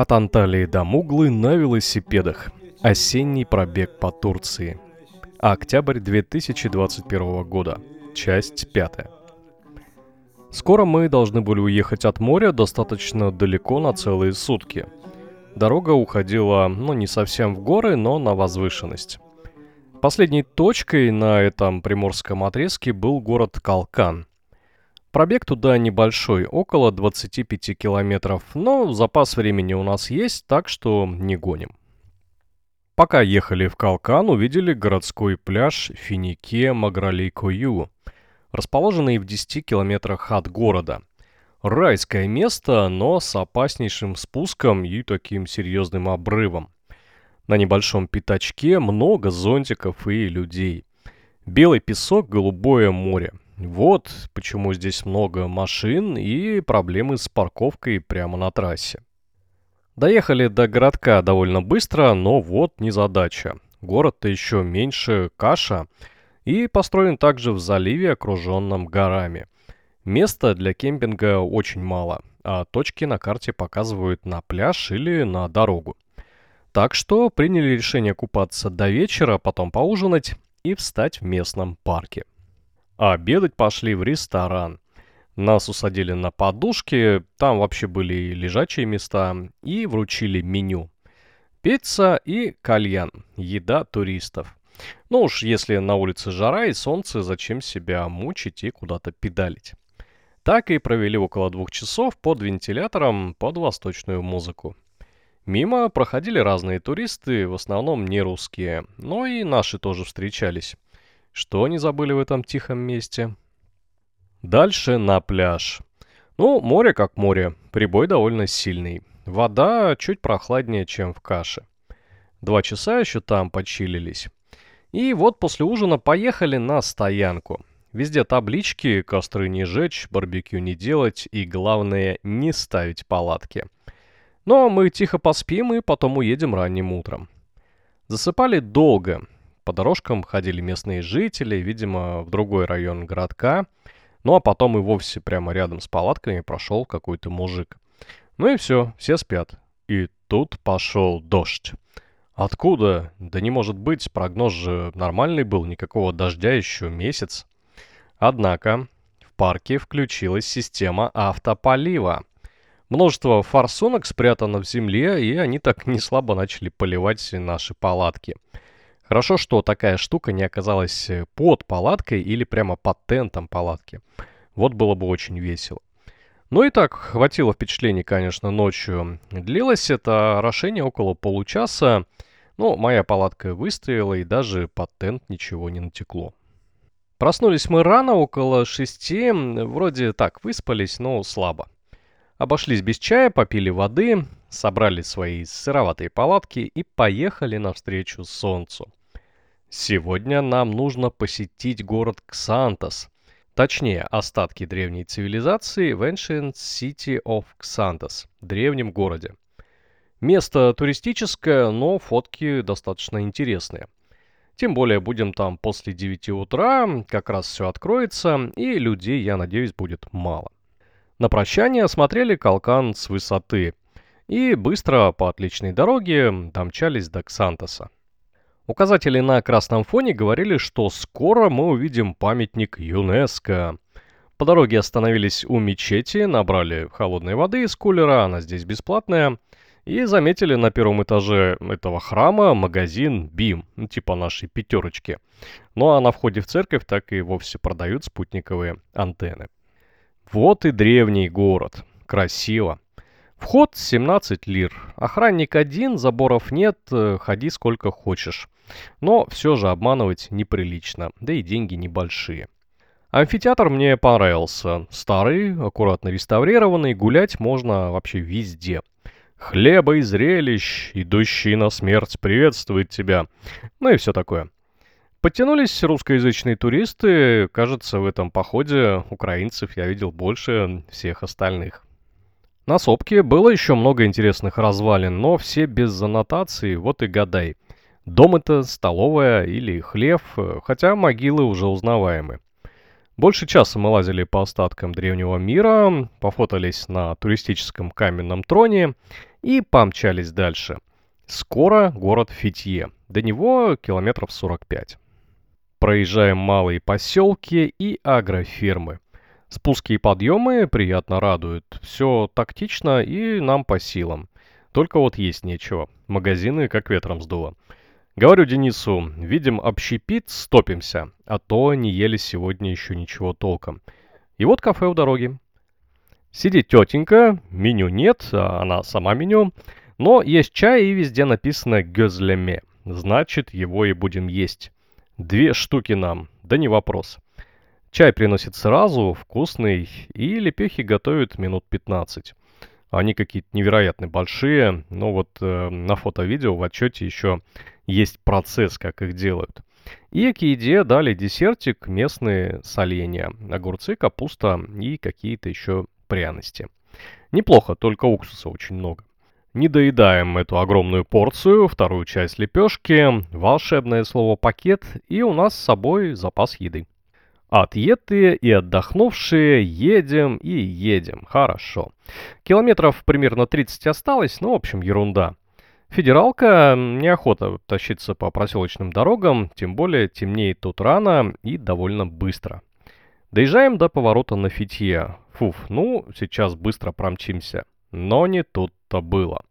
От Анталии до Муглы на велосипедах. Осенний пробег по Турции. Октябрь 2021 года. Часть пятая. Скоро мы должны были уехать от моря достаточно далеко на целые сутки. Дорога уходила, ну, не совсем в горы, но на возвышенность. Последней точкой на этом приморском отрезке был город Калкан – Пробег туда небольшой, около 25 километров, но запас времени у нас есть, так что не гоним. Пока ехали в Калкан, увидели городской пляж Финике Магралей-Кою, расположенный в 10 километрах от города. Райское место, но с опаснейшим спуском и таким серьезным обрывом. На небольшом пятачке много зонтиков и людей. Белый песок, голубое море. Вот почему здесь много машин и проблемы с парковкой прямо на трассе. Доехали до городка довольно быстро, но вот незадача. Город-то еще меньше Каша и построен также в заливе, окруженном горами. Места для кемпинга очень мало, а точки на карте показывают на пляж или на дорогу. Так что приняли решение купаться до вечера, потом поужинать и встать в местном парке. А обедать пошли в ресторан. Нас усадили на подушки, там вообще были лежачие места, и вручили меню. Пицца и кальян, еда туристов. Ну уж если на улице жара и солнце, зачем себя мучить и куда-то педалить. Так и провели около двух часов под вентилятором под восточную музыку. Мимо проходили разные туристы, в основном не русские, но и наши тоже встречались. Что они забыли в этом тихом месте? Дальше на пляж. Ну, море как море, прибой довольно сильный. Вода чуть прохладнее, чем в каше. Два часа еще там почилились. И вот после ужина поехали на стоянку. Везде таблички, костры не жечь, барбекю не делать и, главное, не ставить палатки. Но мы тихо поспим и потом уедем ранним утром. Засыпали долго, по дорожкам ходили местные жители, видимо, в другой район городка. Ну а потом и вовсе прямо рядом с палатками прошел какой-то мужик. Ну и все, все спят. И тут пошел дождь. Откуда? Да не может быть, прогноз же нормальный был, никакого дождя еще месяц. Однако в парке включилась система автополива. Множество форсунок спрятано в земле, и они так не слабо начали поливать наши палатки. Хорошо, что такая штука не оказалась э, под палаткой или прямо под тентом палатки. Вот было бы очень весело. Ну и так, хватило впечатлений, конечно, ночью. Длилось это орошение около получаса. Но моя палатка выстояла и даже под тент ничего не натекло. Проснулись мы рано, около шести. Вроде так, выспались, но слабо. Обошлись без чая, попили воды, собрали свои сыроватые палатки и поехали навстречу солнцу. Сегодня нам нужно посетить город Ксантос, точнее остатки древней цивилизации в Ancient City of Xanthos, древнем городе. Место туристическое, но фотки достаточно интересные. Тем более будем там после 9 утра, как раз все откроется, и людей, я надеюсь, будет мало. На прощание осмотрели Калкан с высоты и быстро по отличной дороге домчались до Ксантоса. Указатели на красном фоне говорили, что скоро мы увидим памятник ЮНЕСКО. По дороге остановились у мечети, набрали холодной воды из кулера, она здесь бесплатная, и заметили на первом этаже этого храма магазин БИМ, ну, типа нашей пятерочки. Ну а на входе в церковь так и вовсе продают спутниковые антенны. Вот и древний город. Красиво. Вход 17 лир. Охранник один, заборов нет, э, ходи сколько хочешь. Но все же обманывать неприлично, да и деньги небольшие. Амфитеатр мне понравился. Старый, аккуратно реставрированный, гулять можно вообще везде. Хлеба и зрелищ, идущий на смерть приветствует тебя. Ну и все такое. Подтянулись русскоязычные туристы. Кажется, в этом походе украинцев я видел больше всех остальных. На сопке было еще много интересных развалин, но все без аннотаций, вот и гадай. Дом это, столовая или хлев, хотя могилы уже узнаваемы. Больше часа мы лазили по остаткам древнего мира, пофотались на туристическом каменном троне и помчались дальше. Скоро город Фитье, до него километров 45. Проезжаем малые поселки и агрофермы. Спуски и подъемы приятно радуют. Все тактично и нам по силам. Только вот есть нечего. Магазины как ветром сдуло. Говорю Денису, видим общепит, стопимся, а то не ели сегодня еще ничего толком. И вот кафе у дороги. Сидит тетенька, меню нет, а она сама меню, но есть чай и везде написано «гёзлеме», значит его и будем есть. Две штуки нам, да не вопрос. Чай приносит сразу, вкусный, и лепехи готовят минут 15. Они какие-то невероятно большие, но вот э, на фото-видео в отчете еще есть процесс, как их делают. И к еде дали десертик, местные соленья, огурцы, капуста и какие-то еще пряности. Неплохо, только уксуса очень много. Не доедаем эту огромную порцию, вторую часть лепешки, волшебное слово «пакет», и у нас с собой запас еды. Отъетые и отдохнувшие, едем и едем. Хорошо. Километров примерно 30 осталось, но, в общем, ерунда. Федералка неохота тащиться по проселочным дорогам, тем более темнеет тут рано и довольно быстро. Доезжаем до поворота на Фитье. Фуф, ну, сейчас быстро промчимся. Но не тут-то было.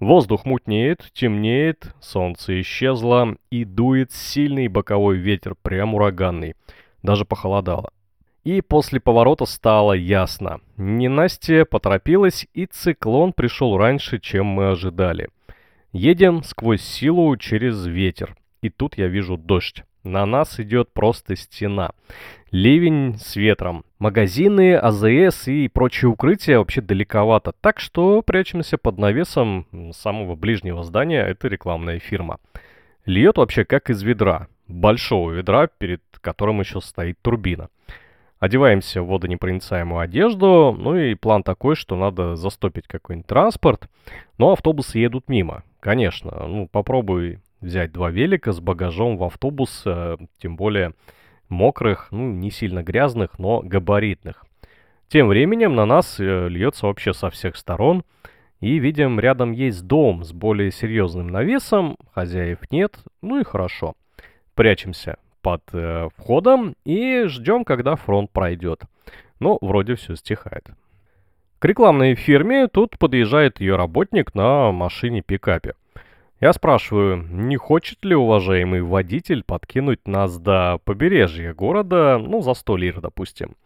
Воздух мутнеет, темнеет, солнце исчезло и дует сильный боковой ветер, прям ураганный. Даже похолодало. И после поворота стало ясно. Ненастье поторопилась, и циклон пришел раньше, чем мы ожидали. Едем сквозь силу через ветер. И тут я вижу дождь. На нас идет просто стена. Ливень с ветром. Магазины, АЗС и прочие укрытия вообще далековато. Так что прячемся под навесом самого ближнего здания. Это рекламная фирма. Льет вообще как из ведра. Большого ведра, перед которым еще стоит турбина. Одеваемся в водонепроницаемую одежду, ну и план такой, что надо застопить какой-нибудь транспорт, но автобусы едут мимо. Конечно, ну попробуй взять два велика с багажом в автобус, э, тем более мокрых, ну не сильно грязных, но габаритных. Тем временем на нас э, льется вообще со всех сторон, и видим, рядом есть дом с более серьезным навесом, хозяев нет, ну и хорошо. Прячемся под э, входом и ждем, когда фронт пройдет. Но вроде все стихает. К рекламной фирме тут подъезжает ее работник на машине-пикапе. Я спрашиваю, не хочет ли уважаемый водитель подкинуть нас до побережья города, ну, за 100 лир, допустим.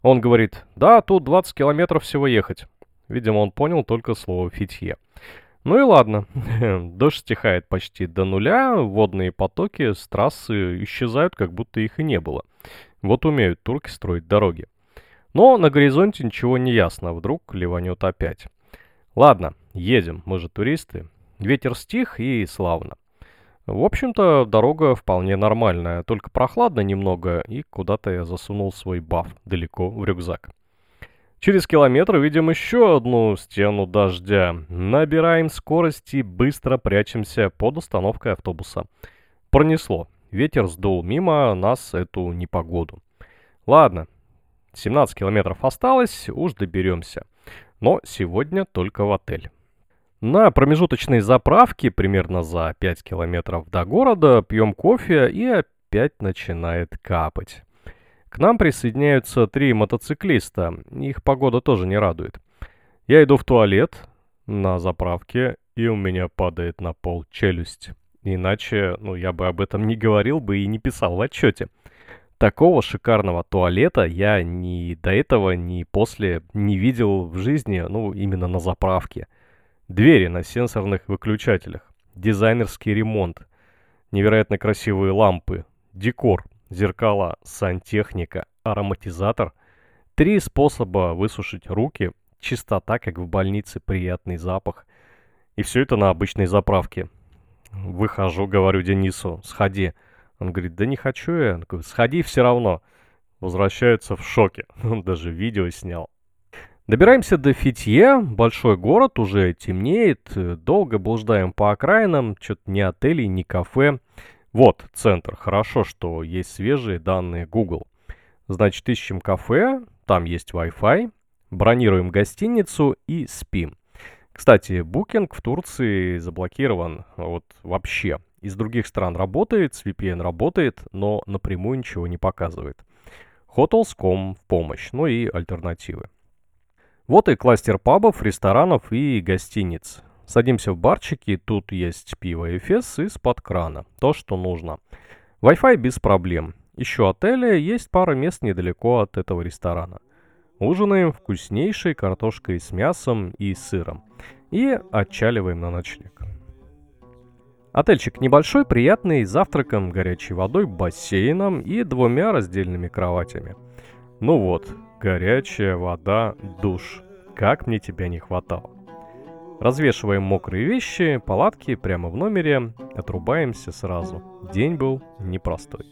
Он говорит, да, тут 20 километров всего ехать. Видимо, он понял только слово «фитье». Ну и ладно, дождь стихает почти до нуля, водные потоки с трассы исчезают, как будто их и не было. Вот умеют турки строить дороги. Но на горизонте ничего не ясно, вдруг ливанет опять. Ладно, едем, мы же туристы, Ветер стих и славно. В общем-то, дорога вполне нормальная, только прохладно немного, и куда-то я засунул свой баф далеко в рюкзак. Через километр видим еще одну стену дождя. Набираем скорость и быстро прячемся под остановкой автобуса. Пронесло. Ветер сдул мимо нас эту непогоду. Ладно, 17 километров осталось, уж доберемся. Но сегодня только в отель. На промежуточной заправке, примерно за 5 километров до города, пьем кофе и опять начинает капать. К нам присоединяются три мотоциклиста, их погода тоже не радует. Я иду в туалет на заправке, и у меня падает на пол челюсть. Иначе, ну, я бы об этом не говорил бы и не писал в отчете. Такого шикарного туалета я ни до этого, ни после не видел в жизни, ну, именно на заправке. Двери на сенсорных выключателях, дизайнерский ремонт, невероятно красивые лампы, декор, зеркала, сантехника, ароматизатор, три способа высушить руки, чистота, как в больнице, приятный запах. И все это на обычной заправке. Выхожу, говорю Денису, сходи. Он говорит, да не хочу я. Он говорит, сходи все равно. Возвращается в шоке. Он даже видео снял. Добираемся до Фитье, большой город, уже темнеет, долго блуждаем по окраинам, что-то ни отелей, ни кафе. Вот, центр, хорошо, что есть свежие данные Google. Значит, ищем кафе, там есть Wi-Fi, бронируем гостиницу и спим. Кстати, букинг в Турции заблокирован вот вообще. Из других стран работает, с VPN работает, но напрямую ничего не показывает. Hotels.com в помощь, ну и альтернативы. Вот и кластер пабов, ресторанов и гостиниц. Садимся в барчики, тут есть пиво и фес из-под крана. То, что нужно. Wi-Fi без проблем. Еще отели, есть пара мест недалеко от этого ресторана. Ужинаем вкуснейшей картошкой с мясом и сыром. И отчаливаем на ночлег. Отельчик небольшой, приятный, завтраком, горячей водой, бассейном и двумя раздельными кроватями. Ну вот, горячая вода, душ. Как мне тебя не хватало. Развешиваем мокрые вещи, палатки прямо в номере, отрубаемся сразу. День был непростой.